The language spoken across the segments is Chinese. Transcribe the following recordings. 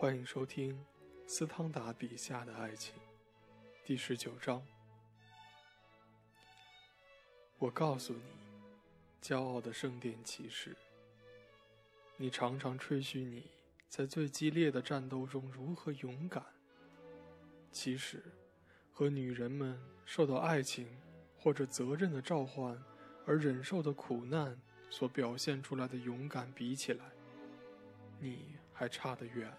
欢迎收听斯汤达笔下的爱情，第十九章。我告诉你，骄傲的圣殿骑士，你常常吹嘘你在最激烈的战斗中如何勇敢。其实，和女人们受到爱情或者责任的召唤而忍受的苦难所表现出来的勇敢比起来，你还差得远。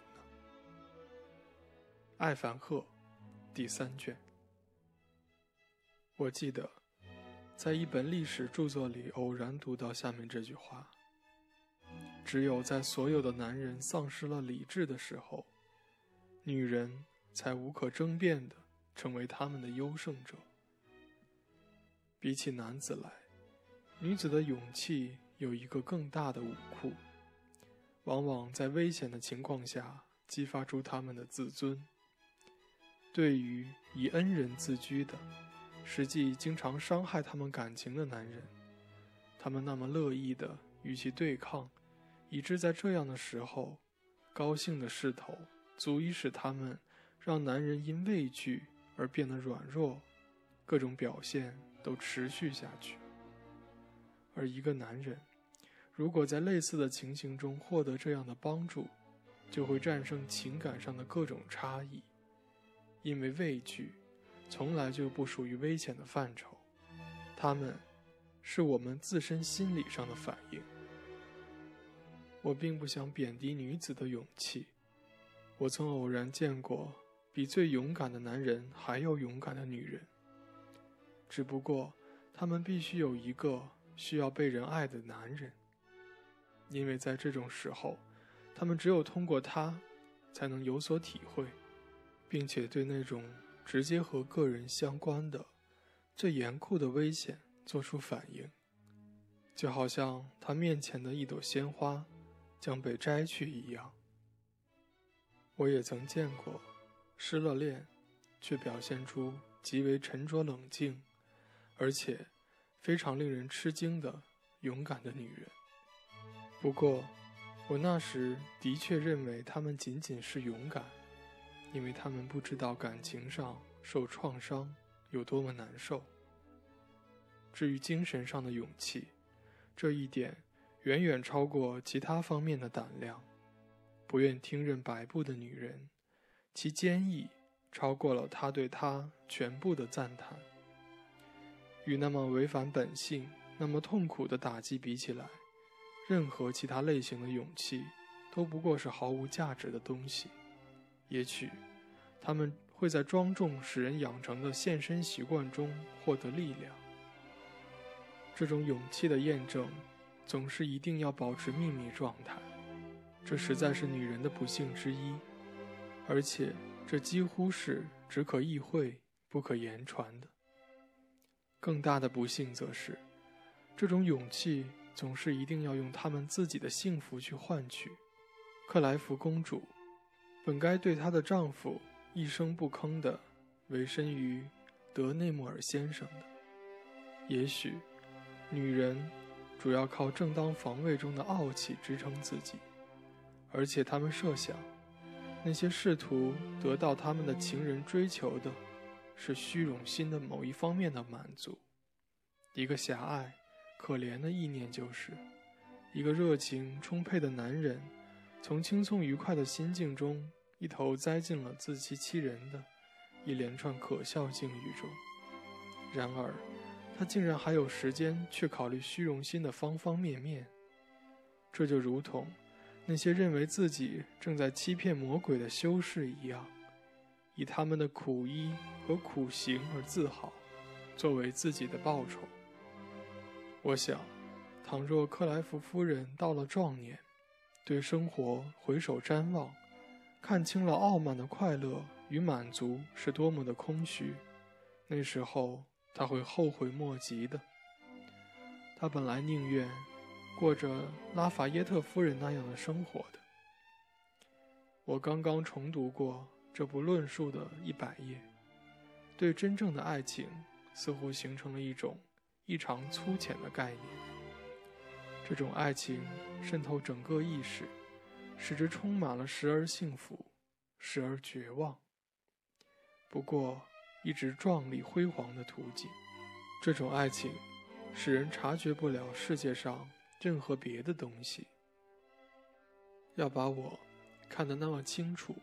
艾凡赫，第三卷。我记得，在一本历史著作里偶然读到下面这句话：只有在所有的男人丧失了理智的时候，女人才无可争辩的成为他们的优胜者。比起男子来，女子的勇气有一个更大的武库，往往在危险的情况下激发出他们的自尊。对于以恩人自居的，实际经常伤害他们感情的男人，他们那么乐意的与其对抗，以致在这样的时候，高兴的势头足以使他们让男人因畏惧而变得软弱，各种表现都持续下去。而一个男人，如果在类似的情形中获得这样的帮助，就会战胜情感上的各种差异。因为畏惧，从来就不属于危险的范畴，它们，是我们自身心理上的反应。我并不想贬低女子的勇气，我曾偶然见过比最勇敢的男人还要勇敢的女人。只不过，他们必须有一个需要被人爱的男人，因为在这种时候，他们只有通过他，才能有所体会。并且对那种直接和个人相关的、最严酷的危险做出反应，就好像他面前的一朵鲜花将被摘去一样。我也曾见过失了恋却表现出极为沉着冷静，而且非常令人吃惊的勇敢的女人。不过，我那时的确认为她们仅仅是勇敢。因为他们不知道感情上受创伤有多么难受。至于精神上的勇气，这一点远远超过其他方面的胆量。不愿听任摆布的女人，其坚毅超过了他对她全部的赞叹。与那么违反本性、那么痛苦的打击比起来，任何其他类型的勇气都不过是毫无价值的东西。也许，他们会在庄重使人养成的献身习惯中获得力量。这种勇气的验证，总是一定要保持秘密状态，这实在是女人的不幸之一，而且这几乎是只可意会不可言传的。更大的不幸则是，这种勇气总是一定要用他们自己的幸福去换取。克莱夫公主。本该对她的丈夫一声不吭的委身于德内莫尔先生的。也许，女人主要靠正当防卫中的傲气支撑自己，而且他们设想，那些试图得到他们的情人追求的，是虚荣心的某一方面的满足。一个狭隘、可怜的意念就是，一个热情充沛的男人。从轻松愉快的心境中，一头栽进了自欺欺人的一连串可笑境遇中。然而，他竟然还有时间去考虑虚荣心的方方面面。这就如同那些认为自己正在欺骗魔鬼的修士一样，以他们的苦衣和苦行而自豪，作为自己的报酬。我想，倘若克莱夫夫人到了壮年，对生活回首瞻望，看清了傲慢的快乐与满足是多么的空虚，那时候他会后悔莫及的。他本来宁愿过着拉法耶特夫人那样的生活的。我刚刚重读过这部论述的一百页，对真正的爱情似乎形成了一种异常粗浅的概念。这种爱情渗透整个意识，使之充满了时而幸福，时而绝望。不过，一直壮丽辉煌的图景，这种爱情使人察觉不了世界上任何别的东西。要把我看得那么清楚，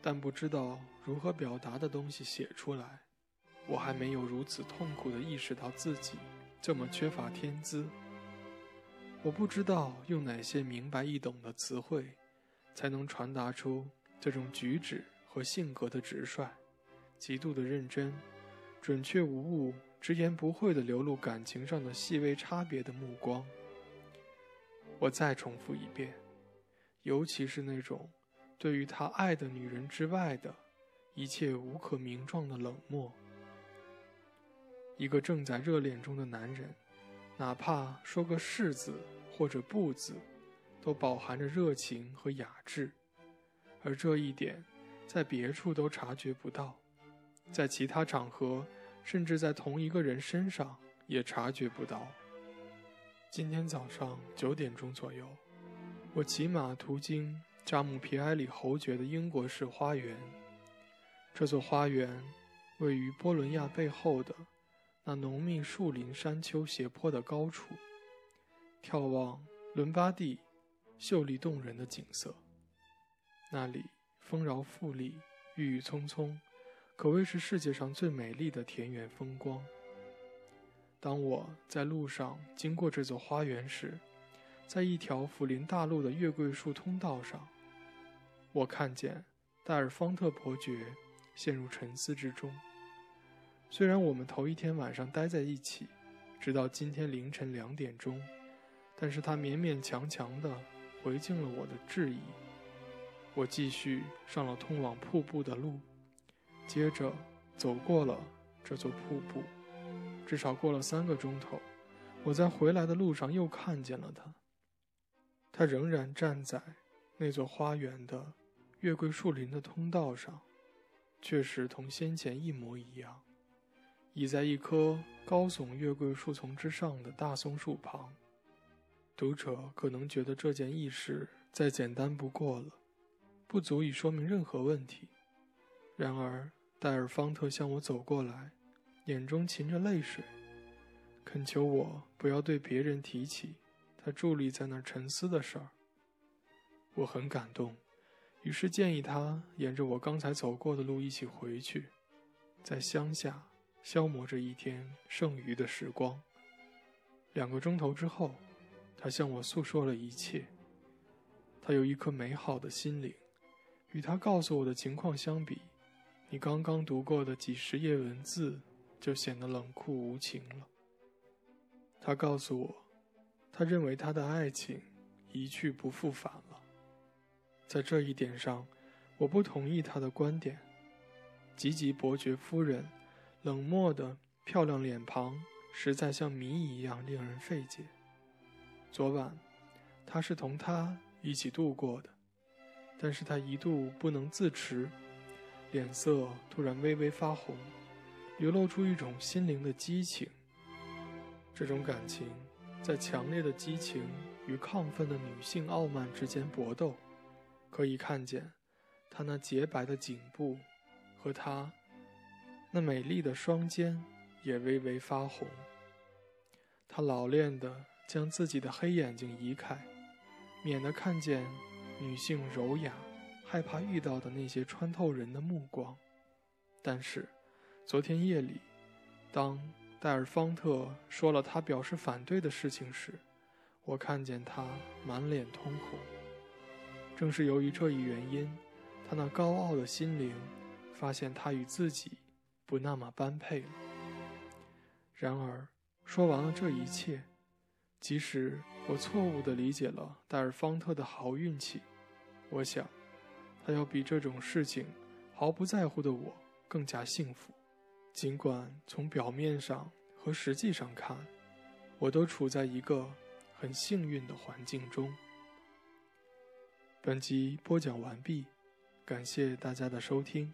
但不知道如何表达的东西写出来，我还没有如此痛苦地意识到自己这么缺乏天资。我不知道用哪些明白易懂的词汇，才能传达出这种举止和性格的直率、极度的认真、准确无误、直言不讳地流露感情上的细微差别的目光。我再重复一遍，尤其是那种对于他爱的女人之外的一切无可名状的冷漠。一个正在热恋中的男人，哪怕说个“是”字。或者不字，都饱含着热情和雅致，而这一点，在别处都察觉不到，在其他场合，甚至在同一个人身上也察觉不到。今天早上九点钟左右，我骑马途经扎姆皮埃里侯爵的英国式花园。这座花园位于波伦亚背后的那浓密树林山丘斜坡的高处。眺望伦巴第秀丽动人的景色，那里丰饶富丽、郁郁葱葱，可谓是世界上最美丽的田园风光。当我在路上经过这座花园时，在一条辅林大路的月桂树通道上，我看见戴尔方特伯爵陷入沉思之中。虽然我们头一天晚上待在一起，直到今天凌晨两点钟。但是他勉勉强强地回敬了我的质疑。我继续上了通往瀑布的路，接着走过了这座瀑布。至少过了三个钟头，我在回来的路上又看见了他。他仍然站在那座花园的月桂树林的通道上，确实同先前一模一样，倚在一棵高耸月桂树丛之上的大松树旁。读者可能觉得这件轶事再简单不过了，不足以说明任何问题。然而，戴尔方特向我走过来，眼中噙着泪水，恳求我不要对别人提起他伫立在那儿沉思的事儿。我很感动，于是建议他沿着我刚才走过的路一起回去，在乡下消磨着一天剩余的时光。两个钟头之后。他向我诉说了一切。他有一颗美好的心灵，与他告诉我的情况相比，你刚刚读过的几十页文字就显得冷酷无情了。他告诉我，他认为他的爱情一去不复返了。在这一点上，我不同意他的观点。吉吉伯爵夫人冷漠的漂亮脸庞，实在像谜一样令人费解。昨晚，他是同他一起度过的，但是他一度不能自持，脸色突然微微发红，流露出一种心灵的激情。这种感情在强烈的激情与亢奋的女性傲慢之间搏斗，可以看见他那洁白的颈部和他那美丽的双肩也微微发红。他老练的。将自己的黑眼睛移开，免得看见女性柔雅、害怕遇到的那些穿透人的目光。但是，昨天夜里，当戴尔方特说了他表示反对的事情时，我看见他满脸通红。正是由于这一原因，他那高傲的心灵发现他与自己不那么般配了。然而，说完了这一切。即使我错误地理解了戴尔方特的好运气，我想，他要比这种事情毫不在乎的我更加幸福。尽管从表面上和实际上看，我都处在一个很幸运的环境中。本集播讲完毕，感谢大家的收听。